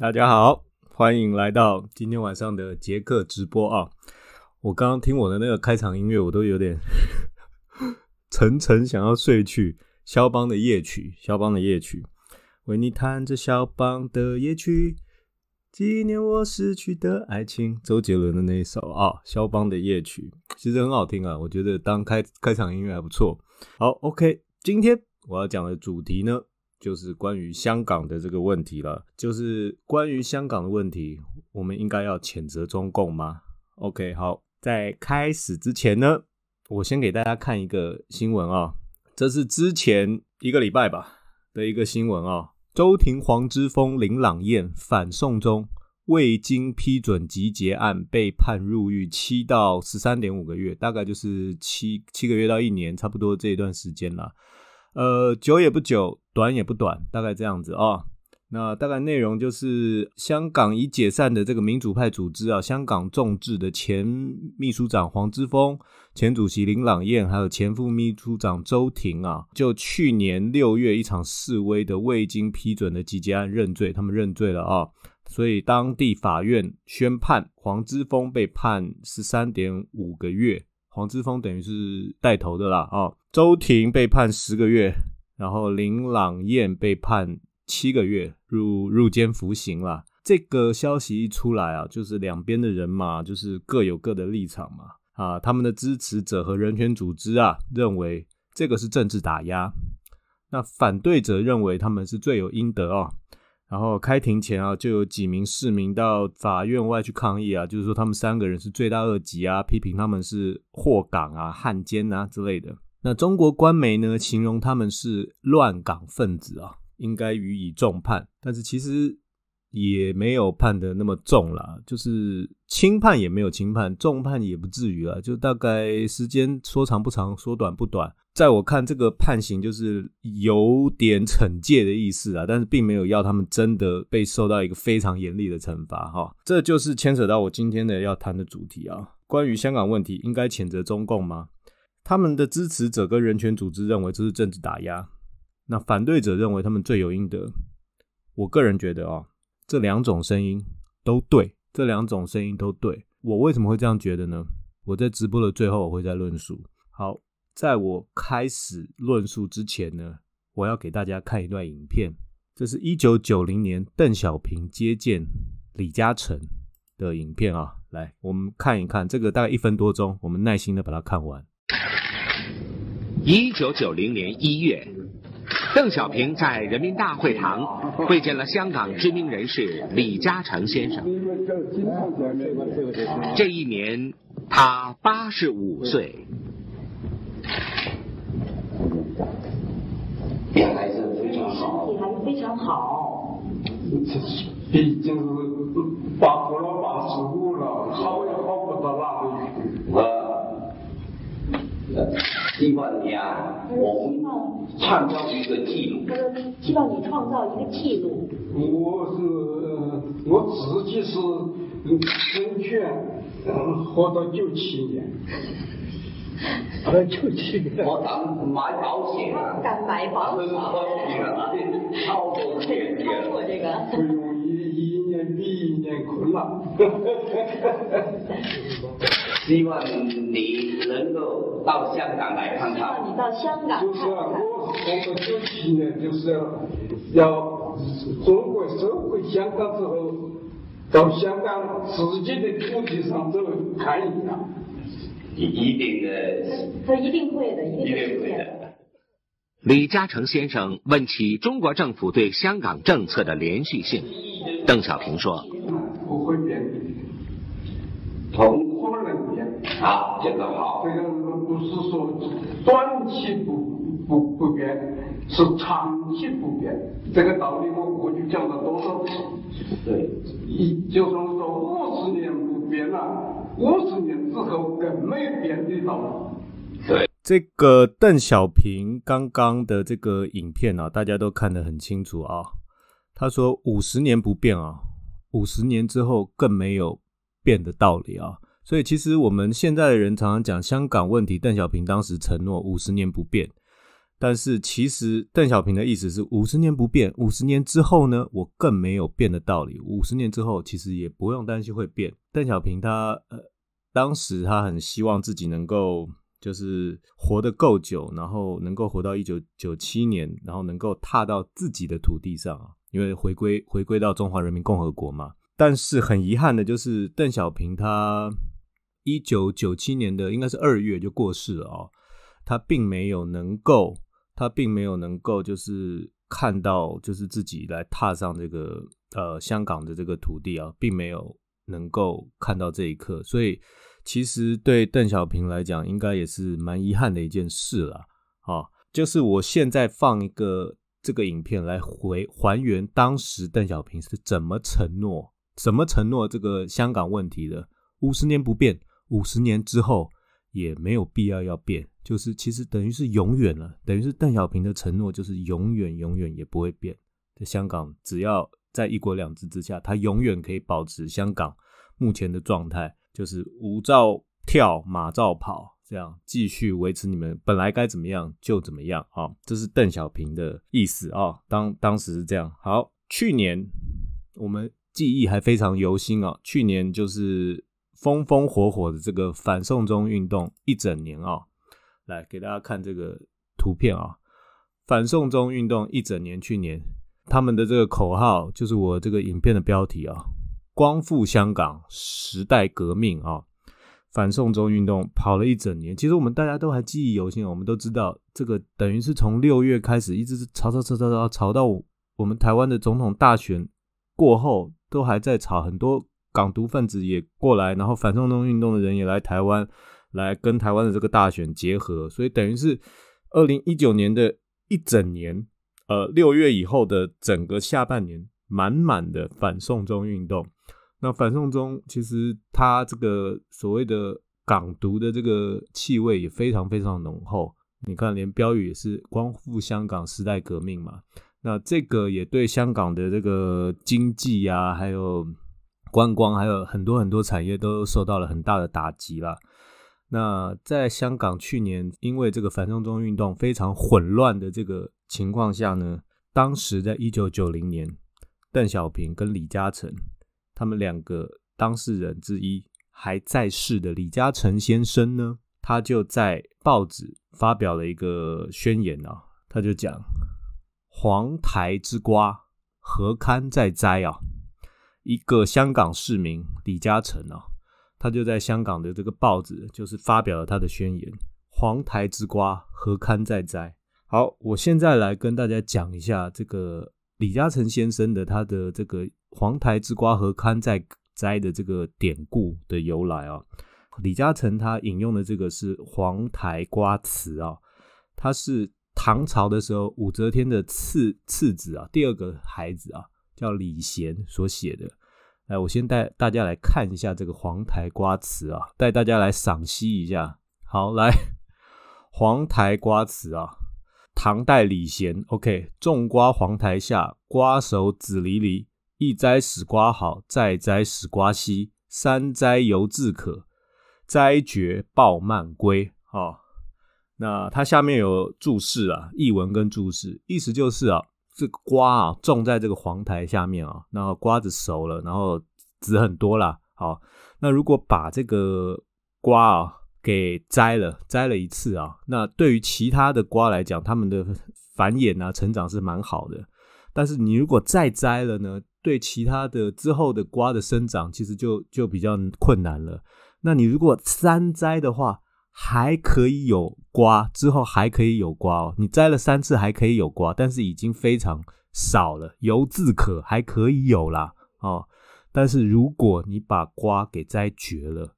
大家好，欢迎来到今天晚上的杰克直播啊！我刚刚听我的那个开场音乐，我都有点 沉沉想要睡去。肖邦的夜曲，肖邦的夜曲，为你弹着肖邦的夜曲，纪念我逝去的爱情。周杰伦的那一首啊，肖邦的夜曲其实很好听啊，我觉得当开开场音乐还不错。好，OK，今天我要讲的主题呢。就是关于香港的这个问题了，就是关于香港的问题，我们应该要谴责中共吗？OK，好，在开始之前呢，我先给大家看一个新闻啊，这是之前一个礼拜吧的一个新闻啊，周庭、黄之锋、林朗彦反送中未经批准集结案被判入狱七到十三点五个月，大概就是七七个月到一年，差不多这一段时间了。呃，久也不久，短也不短，大概这样子啊。那大概内容就是香港已解散的这个民主派组织啊，香港众志的前秘书长黄之锋、前主席林朗彦，还有前副秘书长周庭啊，就去年六月一场示威的未经批准的集结案认罪，他们认罪了啊。所以当地法院宣判黄之锋被判十三点五个月。黄之锋等于是带头的啦啊，周庭被判十个月，然后林朗彦被判七个月入入监服刑了。这个消息一出来啊，就是两边的人嘛，就是各有各的立场嘛啊，他们的支持者和人权组织啊，认为这个是政治打压，那反对者认为他们是罪有应得啊。然后开庭前啊，就有几名市民到法院外去抗议啊，就是说他们三个人是罪大恶极啊，批评他们是祸港啊、汉奸啊之类的。那中国官媒呢，形容他们是乱港分子啊，应该予以重判。但是其实也没有判的那么重啦，就是轻判也没有轻判，重判也不至于啊，就大概时间说长不长，说短不短。在我看，这个判刑就是有点惩戒的意思啊，但是并没有要他们真的被受到一个非常严厉的惩罚哈。这就是牵扯到我今天的要谈的主题啊，关于香港问题，应该谴责中共吗？他们的支持者跟人权组织认为这是政治打压，那反对者认为他们罪有应得。我个人觉得啊，这两种声音都对，这两种声音都对。我为什么会这样觉得呢？我在直播的最后我会再论述。好。在我开始论述之前呢，我要给大家看一段影片。这是一九九零年邓小平接见李嘉诚的影片啊，来，我们看一看。这个大概一分多钟，我们耐心的把它看完。一九九零年一月，邓小平在人民大会堂会见了香港知名人士李嘉诚先生。这一年，他八十五岁。也还是非常好，身体还是非常好。这毕竟是八过了八十五了，好也好不到哪里去。我希望你啊，我创造一个记录。希望你创造一个记录。我是我自己是生权 活到九七年。我出去，我敢买保险，敢买保险，超过这个，超过这个，不容易，一年比一年困难。希望你能够到香港来看看。希望你到香港就是我活到九七年，就是要要中国收回香港之后，到香港自己的土地上走看一下。一定的，他一定会的，一定会的。李嘉诚先生问起中国政府对香港政策的连续性，邓小平说：“不会变，不啊，这个好，这个不是说短期不不不变，是长期不变。这个道理我过去讲了多少次？对，一就算说五十年不变了。”五十年之后更没变的道理对，这个邓小平刚刚的这个影片啊，大家都看得很清楚啊。他说五十年不变啊，五十年之后更没有变的道理啊。所以其实我们现在的人常常讲香港问题，邓小平当时承诺五十年不变。但是其实邓小平的意思是五十年不变，五十年之后呢，我更没有变的道理。五十年之后，其实也不用担心会变。邓小平他呃，当时他很希望自己能够就是活得够久，然后能够活到一九九七年，然后能够踏到自己的土地上啊，因为回归回归到中华人民共和国嘛。但是很遗憾的就是邓小平他一九九七年的应该是二月就过世了啊，他并没有能够。他并没有能够就是看到，就是自己来踏上这个呃香港的这个土地啊，并没有能够看到这一刻，所以其实对邓小平来讲，应该也是蛮遗憾的一件事了啊。就是我现在放一个这个影片来回还原当时邓小平是怎么承诺、怎么承诺这个香港问题的，五十年不变，五十年之后也没有必要要变。就是其实等于是永远了，等于是邓小平的承诺就是永远永远也不会变。在香港，只要在一国两制之下，他永远可以保持香港目前的状态，就是舞照跳，马照跑，这样继续维持你们本来该怎么样就怎么样啊！这是邓小平的意思啊。当当时是这样。好，去年我们记忆还非常犹新啊。去年就是风风火火的这个反送中运动一整年啊。来给大家看这个图片啊！反送中运动一整年，去年他们的这个口号就是我这个影片的标题啊：“光复香港，时代革命啊！”反送中运动跑了一整年，其实我们大家都还记忆犹新，我们都知道这个等于是从六月开始，一直是吵吵吵吵吵吵到我们台湾的总统大选过后，都还在吵，很多港独分子也过来，然后反送中运动的人也来台湾。来跟台湾的这个大选结合，所以等于是二零一九年的一整年，呃，六月以后的整个下半年，满满的反送中运动。那反送中其实它这个所谓的港独的这个气味也非常非常浓厚。你看，连标语也是“光复香港，时代革命”嘛。那这个也对香港的这个经济啊，还有观光，还有很多很多产业都受到了很大的打击了。那在香港去年，因为这个反送中运动非常混乱的这个情况下呢，当时在一九九零年，邓小平跟李嘉诚他们两个当事人之一还在世的李嘉诚先生呢，他就在报纸发表了一个宣言啊，他就讲：“黄台之瓜何堪再摘啊！”一个香港市民李嘉诚啊。他就在香港的这个报纸，就是发表了他的宣言：“黄台之瓜何堪再摘？”好，我现在来跟大家讲一下这个李嘉诚先生的他的这个“黄台之瓜何堪再摘”的这个典故的由来啊。李嘉诚他引用的这个是《黄台瓜词》啊，他是唐朝的时候武则天的次次子啊，第二个孩子啊，叫李贤所写的。来，我先带大家来看一下这个黄台瓜词啊，带大家来赏析一下。好，来黄台瓜词啊，唐代李贤。OK，种瓜黄台下，瓜熟子离离。一摘使瓜好，再摘使瓜稀。三摘犹自可，摘绝抱蔓归。啊，那它下面有注释啊，译文跟注释，意思就是啊。这个瓜啊，种在这个黄台下面啊，然后瓜子熟了，然后籽很多啦。好，那如果把这个瓜啊给摘了，摘了一次啊，那对于其他的瓜来讲，它们的繁衍啊、成长是蛮好的。但是你如果再摘了呢，对其他的之后的瓜的生长，其实就就比较困难了。那你如果三摘的话，还可以有瓜，之后还可以有瓜哦。你摘了三次还可以有瓜，但是已经非常少了。犹自可还可以有啦哦。但是如果你把瓜给摘绝了，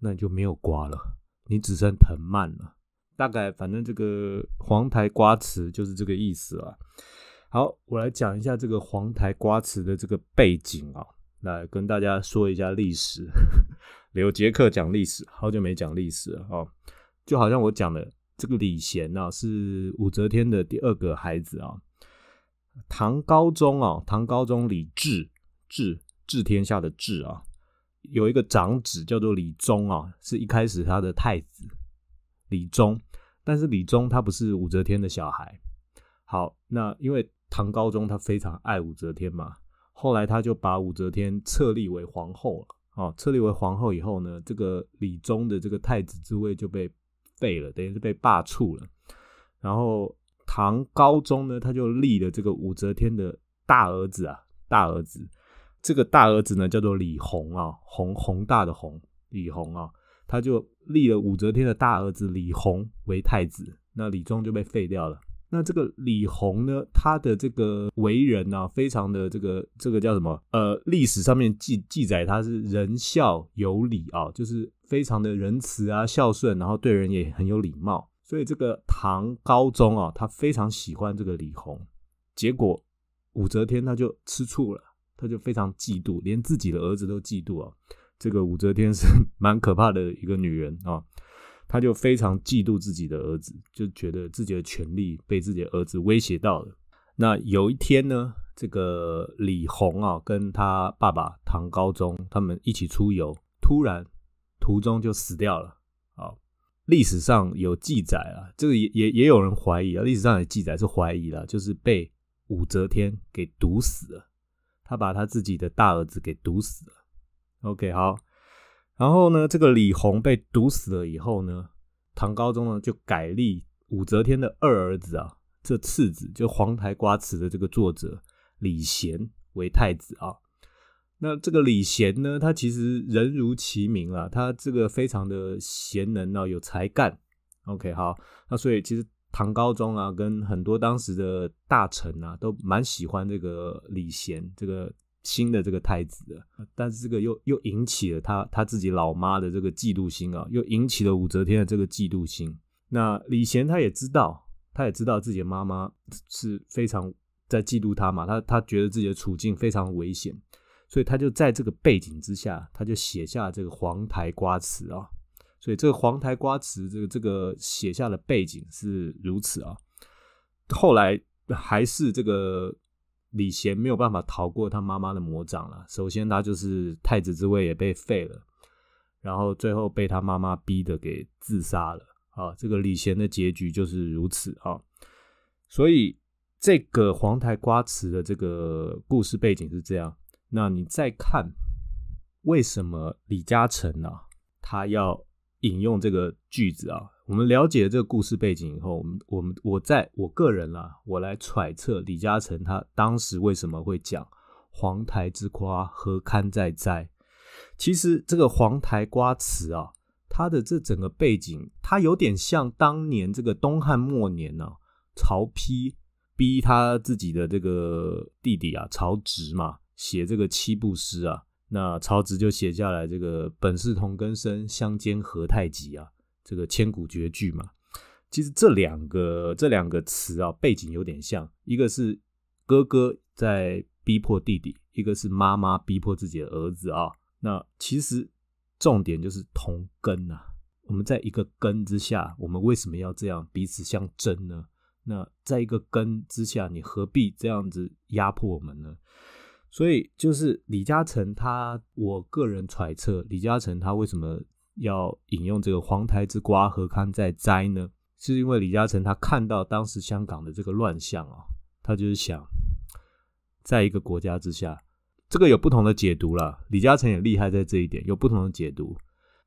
那你就没有瓜了，你只剩藤蔓了。大概反正这个黄台瓜词就是这个意思了。好，我来讲一下这个黄台瓜词的这个背景啊，来跟大家说一下历史。刘杰克讲历史，好久没讲历史了哦。就好像我讲的这个李贤啊，是武则天的第二个孩子啊。唐高宗啊，唐高宗李治，治治天下的治啊，有一个长子叫做李宗啊，是一开始他的太子李宗。但是李宗他不是武则天的小孩。好，那因为唐高宗他非常爱武则天嘛，后来他就把武则天册立为皇后了。哦，册立为皇后以后呢，这个李宗的这个太子之位就被废了，等于是被罢黜了。然后唐高宗呢，他就立了这个武则天的大儿子啊，大儿子，这个大儿子呢叫做李弘啊，弘弘大的弘，李弘啊，他就立了武则天的大儿子李弘为太子，那李宗就被废掉了。那这个李弘呢，他的这个为人呢，非常的这个这个叫什么？呃，历史上面记记载他是仁孝有礼啊，就是非常的仁慈啊，孝顺，然后对人也很有礼貌。所以这个唐高宗啊，他非常喜欢这个李弘。结果武则天他就吃醋了，他就非常嫉妒，连自己的儿子都嫉妒啊。这个武则天是 蛮可怕的一个女人啊。他就非常嫉妒自己的儿子，就觉得自己的权利被自己的儿子威胁到了。那有一天呢，这个李弘啊，跟他爸爸唐高宗他们一起出游，突然途中就死掉了。啊，历史上有记载啊，这个也也也有人怀疑啊，历史上有记载是怀疑了，就是被武则天给毒死了。他把他自己的大儿子给毒死了。OK，好。然后呢，这个李弘被毒死了以后呢，唐高宗呢就改立武则天的二儿子啊，这次子就《黄台瓜词》的这个作者李贤为太子啊。那这个李贤呢，他其实人如其名啊，他这个非常的贤能啊，有才干。OK，好，那所以其实唐高宗啊，跟很多当时的大臣啊，都蛮喜欢这个李贤这个。新的这个太子的，但是这个又又引起了他他自己老妈的这个嫉妒心啊，又引起了武则天的这个嫉妒心。那李贤他也知道，他也知道自己的妈妈是非常在嫉妒他嘛，他他觉得自己的处境非常危险，所以他就在这个背景之下，他就写下这个《黄台瓜词》啊。所以这个《黄台瓜词》这个这个写下的背景是如此啊。后来还是这个。李贤没有办法逃过他妈妈的魔掌了。首先，他就是太子之位也被废了，然后最后被他妈妈逼的给自杀了。啊，这个李贤的结局就是如此啊。所以，这个黄台瓜词的这个故事背景是这样。那你再看，为什么李嘉诚呢？他要引用这个句子啊？我们了解这个故事背景以后，我们我们我在我个人啦，我来揣测李嘉诚他当时为什么会讲“黄台之瓜何堪再栽”。其实这个“黄台瓜词”啊，它的这整个背景，它有点像当年这个东汉末年呢，曹丕逼他自己的这个弟弟啊，曹植嘛，写这个七步诗啊，那曹植就写下来这个“本是同根生，相煎何太急”啊。这个千古绝句嘛，其实这两个这两个词啊，背景有点像，一个是哥哥在逼迫弟弟，一个是妈妈逼迫自己的儿子啊。那其实重点就是同根呐，我们在一个根之下，我们为什么要这样彼此相争呢？那在一个根之下，你何必这样子压迫我们呢？所以就是李嘉诚他，我个人揣测，李嘉诚他为什么？要引用这个“黄台之瓜何堪再栽”呢？是因为李嘉诚他看到当时香港的这个乱象啊，他就是想，在一个国家之下，这个有不同的解读了。李嘉诚也厉害在这一点，有不同的解读。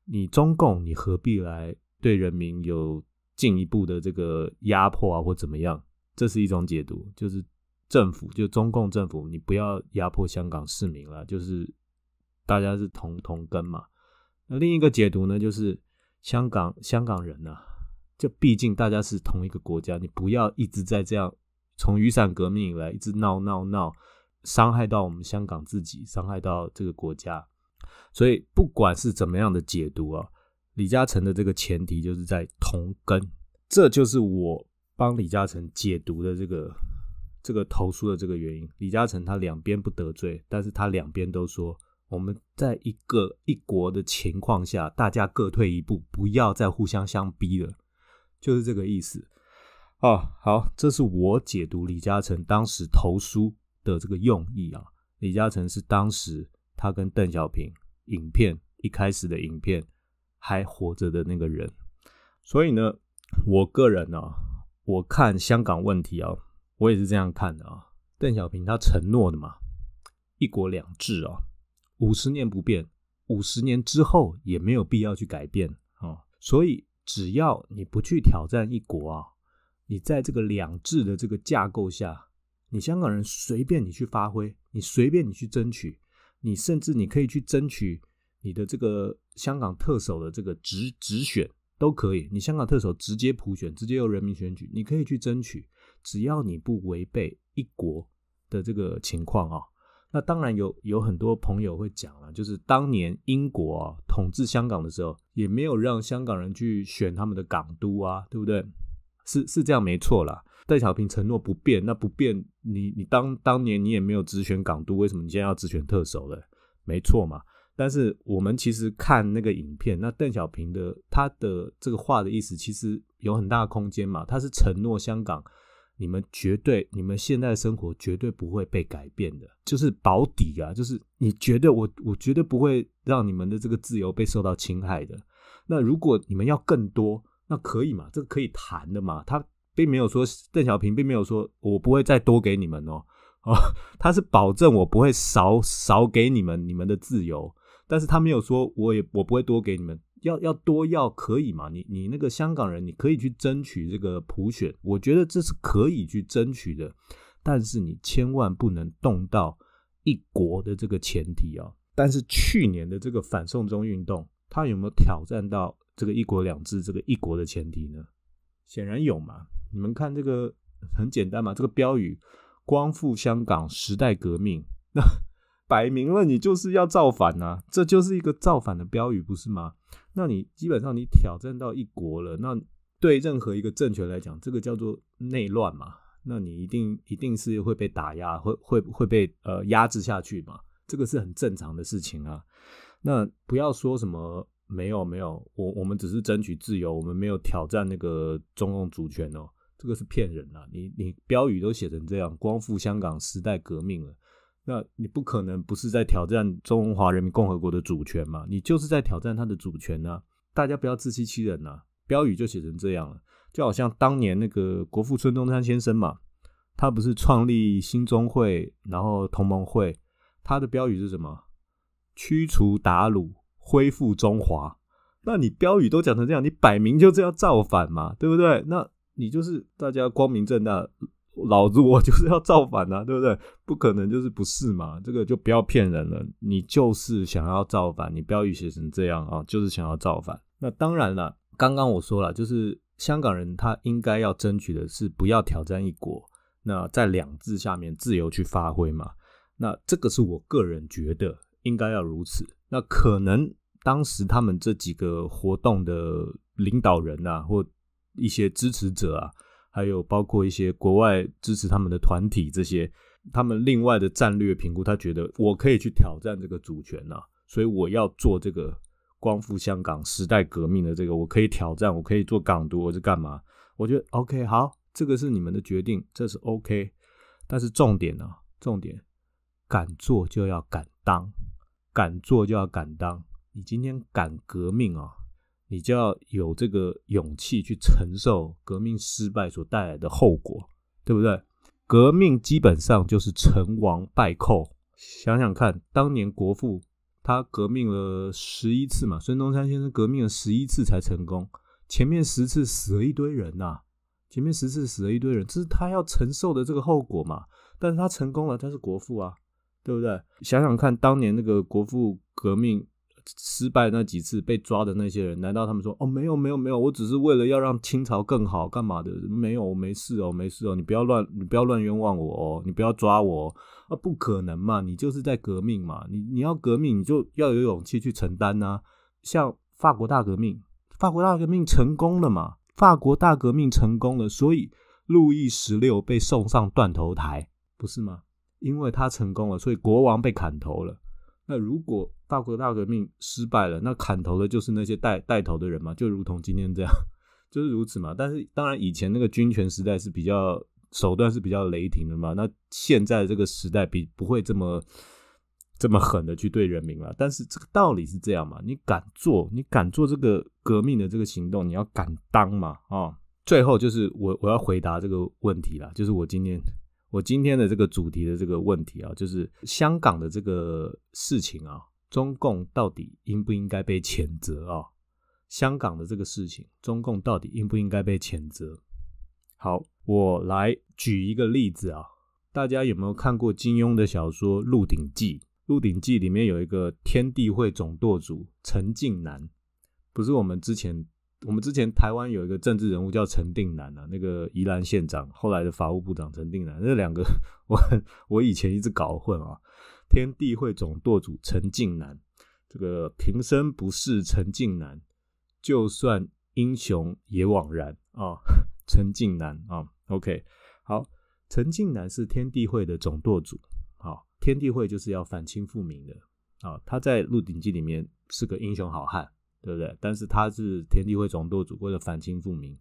你中共，你何必来对人民有进一步的这个压迫啊，或怎么样？这是一种解读，就是政府，就中共政府，你不要压迫香港市民了，就是大家是同同根嘛。那另一个解读呢，就是香港香港人呐，就毕竟大家是同一个国家，你不要一直在这样从雨伞革命以来一直闹闹闹，伤害到我们香港自己，伤害到这个国家。所以不管是怎么样的解读啊，李嘉诚的这个前提就是在同根，这就是我帮李嘉诚解读的这个这个投诉的这个原因。李嘉诚他两边不得罪，但是他两边都说。我们在一个一国的情况下，大家各退一步，不要再互相相逼了，就是这个意思。哦，好，这是我解读李嘉诚当时投书的这个用意啊。李嘉诚是当时他跟邓小平影片一开始的影片还活着的那个人，所以呢，我个人呢、我看香港问题啊，我也是这样看的啊。邓小平他承诺的嘛，一国两制啊，五十年不变，五十年之后也没有必要去改变啊。所以只要你不去挑战一国啊，你在这个两制的这个架构下，你香港人随便你去发挥，你随便你去争取，你甚至你可以去争取你的这个香港特首的这个直直选都可以，你香港特首直接普选，直接由人民选举，你可以去争取，只要你不违背一国的这个情况啊。那当然有有很多朋友会讲了，就是当年英国啊统治香港的时候，也没有让香港人去选他们的港督啊，对不对？是是这样没错啦。邓小平承诺不变，那不变，你你当当年你也没有直选港督，为什么你现在要直选特首了？没错嘛。但是我们其实看那个影片，那邓小平的他的这个话的意思，其实有很大的空间嘛。他是承诺香港，你们绝对，你们现在的生活绝对不会被改变的，就是保底啊，就是你绝对我我绝对不会让你们的这个自由被受到侵害的。那如果你们要更多，那可以嘛？这个可以谈的嘛？他并没有说邓小平并没有说我不会再多给你们哦 哦，他是保证我不会少少给你们你们的自由。但是他没有说，我也我不会多给你们，要要多要可以嘛？你你那个香港人，你可以去争取这个普选，我觉得这是可以去争取的，但是你千万不能动到一国的这个前提啊。但是去年的这个反送中运动，它有没有挑战到这个一国两制这个一国的前提呢？显然有嘛。你们看这个很简单嘛，这个标语“光复香港，时代革命”，那。摆明了你就是要造反呐、啊，这就是一个造反的标语，不是吗？那你基本上你挑战到一国了，那对任何一个政权来讲，这个叫做内乱嘛，那你一定一定是会被打压，会会会被呃压制下去嘛，这个是很正常的事情啊。那不要说什么没有没有，我我们只是争取自由，我们没有挑战那个中共主权哦，这个是骗人的、啊。你你标语都写成这样，光复香港，时代革命了。那你不可能不是在挑战中华人民共和国的主权嘛？你就是在挑战他的主权呢、大家不要自欺欺人呐、标语就写成这样了，就好像当年那个国父孙中山先生嘛，他不是创立兴中会，然后同盟会，他的标语是什么？驱除鞑虏，恢复中华。那你标语都讲成这样，你摆明就这样造反嘛，对不对？那你就是大家光明正大。老子我就是要造反啊，对不对？不可能就是不是嘛，这个就不要骗人了。你就是想要造反，你标语写成这样啊，就是想要造反。那当然了，刚刚我说了，就是香港人他应该要争取的是不要挑战一国，那在两制下面自由去发挥嘛。那这个是我个人觉得应该要如此。那可能当时他们这几个活动的领导人啊，或一些支持者啊。还有包括一些国外支持他们的团体，这些他们另外的战略评估，他觉得我可以去挑战这个主权呐、所以我要做这个光复香港时代革命的这个，我可以挑战，我可以做港独，我是干嘛？我觉得 OK，好，这个是你们的决定，这是 OK，但是重点呢、重点敢做就要敢当，敢做就要敢当，你今天敢革命啊！你就要有这个勇气去承受革命失败所带来的后果，对不对？革命基本上就是成王败寇。想想看，当年国父他革命了十一次嘛，孙中山先生革命了十一次才成功，前面十次死了一堆人呐、前面十次死了一堆人，这是他要承受的这个后果嘛。但是他成功了，他是国父啊，对不对？想想看，当年那个国父革命。失败那几次被抓的那些人，难道他们说哦没有没有没有，我只是为了要让清朝更好干嘛的？没有，没事哦，没事哦，你不要乱，你不要乱冤枉我哦，你不要抓我哦啊！不可能嘛，你就是在革命嘛，你你要革命，你就要有勇气去承担呐、像法国大革命，法国大革命成功了嘛？法国大革命成功了，所以路易十六被送上断头台，不是吗？因为他成功了，所以国王被砍头了。那如果法国大革命失败了，那砍头的就是那些带带头的人嘛，就如同今天这样，就是如此嘛。但是当然，以前那个军权时代是比较手段是比较雷霆的嘛。那现在这个时代比不会这么这么狠的去对人民了。但是这个道理是这样嘛，你敢做，你敢做这个革命的这个行动，你要敢当嘛啊、哦！最后就是我我要回答这个问题了，就是我今天我今天的这个主题的这个问题啊，就是香港的这个事情啊，中共到底应不应该被谴责啊？香港的这个事情，中共到底应不应该被谴责？好，我来举一个例子啊，大家有没有看过金庸的小说《鹿鼎记》？《鹿鼎记》里面有一个天地会总舵主陈近南，不是我们之前。我们之前台湾有一个政治人物叫陈定南啊，那个宜兰县长，后来的法务部长陈定南，那两个 我我以前一直搞混啊。天地会总舵主陈近南，这个平生不是陈近南，就算英雄也枉然啊。陈近南啊，OK，好，陈近南是天地会的总舵主，好，天地会就是要反清复明的啊。他在《鹿鼎记》里面是个英雄好汉。对不对？但是他是天地会总舵主，为了反清复明。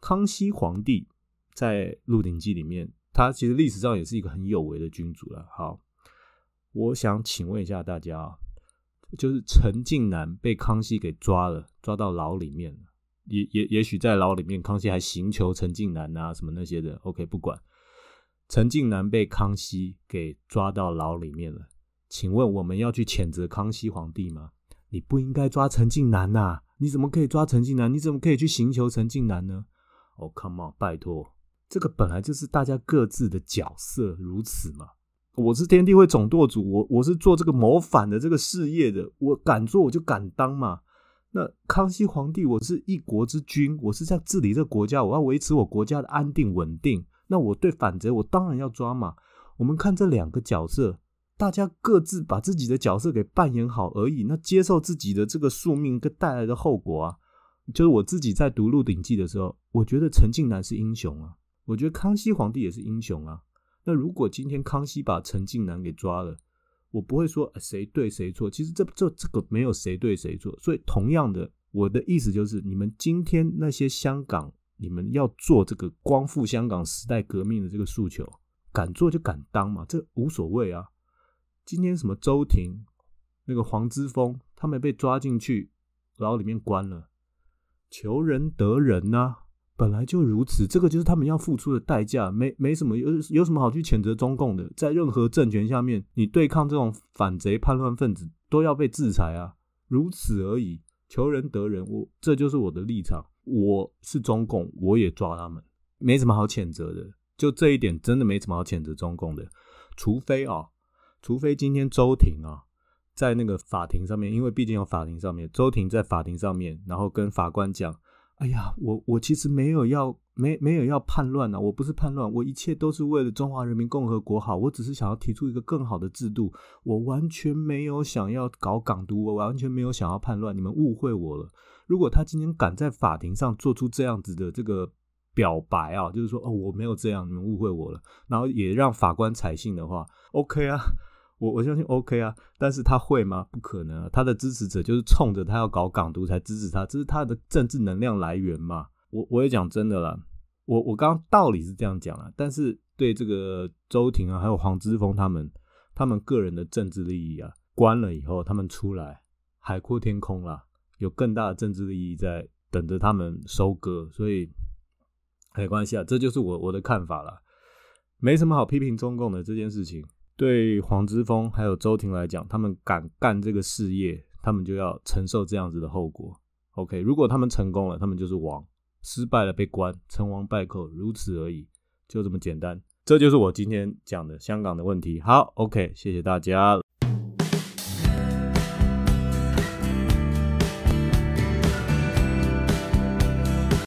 康熙皇帝在《鹿鼎记》里面，他其实历史上也是一个很有为的君主了。好，我想请问一下大家啊，就是陈近南被康熙给抓了，抓到牢里面了。也也也许在牢里面，康熙还刑求陈近南啊，什么那些的。OK，不管。陈近南被康熙给抓到牢里面了，请问我们要去谴责康熙皇帝吗？你不应该抓陈近南呐！你怎么可以抓陈近南？你怎么可以去刑求陈近南呢？哦，Come on，拜托，这个本来就是大家各自的角色如此嘛。我是天地会总舵主，我我是做这个谋反的这个事业的，我敢做我就敢当嘛。那康熙皇帝，我是一国之君，我是在治理这个国家，我要维持我国家的安定稳定。那我对反贼，我当然要抓嘛。我们看这两个角色。大家各自把自己的角色给扮演好而已，那接受自己的这个宿命跟带来的后果啊，就是我自己在读《鹿鼎记》的时候，我觉得陈近南是英雄啊，我觉得康熙皇帝也是英雄啊。那如果今天康熙把陈近南给抓了，我不会说谁对谁错，其实这这这个没有谁对谁错。所以同样的，我的意思就是，你们今天那些香港，你们要做这个光复香港时代革命的这个诉求，敢做就敢当嘛，这无所谓啊。今天什么周婷，那个黄之峰，他们被抓进去牢里面关了，求人得人呐，本来就如此，这个就是他们要付出的代价，没没什么有有什么好去谴责中共的，在任何政权下面，你对抗这种反贼叛乱分子都要被制裁啊，如此而已，求人得人，我这就是我的立场，我是中共，我也抓他们，没什么好谴责的，就这一点真的没什么好谴责中共的，除非啊。除非今天周庭啊，在那个法庭上面，因为毕竟有法庭上面，周庭在法庭上面，然后跟法官讲：“哎呀，我我其实没有要没没有要叛乱啊，我不是叛乱，我一切都是为了中华人民共和国好，我只是想要提出一个更好的制度，我完全没有想要搞港独，我完全没有想要叛乱，你们误会我了。如果他今天敢在法庭上做出这样子的这个表白啊，就是说哦我没有这样，你们误会我了，然后也让法官采信的话，OK 啊。”我我相信 OK 啊，但是他会吗？不可能啊！他的支持者就是冲着他要搞港独才支持他，这是他的政治能量来源嘛。我我也讲真的啦，我我刚刚道理是这样讲啊，但是对这个周庭啊，还有黄之锋他们，他们个人的政治利益啊，关了以后他们出来海阔天空了，有更大的政治利益在等着他们收割，所以没关系啊，这就是我我的看法了，没什么好批评中共的这件事情。对黄之锋还有周婷来讲，他们敢干这个事业，他们就要承受这样子的后果。OK，如果他们成功了，他们就是王；失败了被关，成王败寇，如此而已，就这么简单。这就是我今天讲的香港的问题。好，OK，谢谢大家。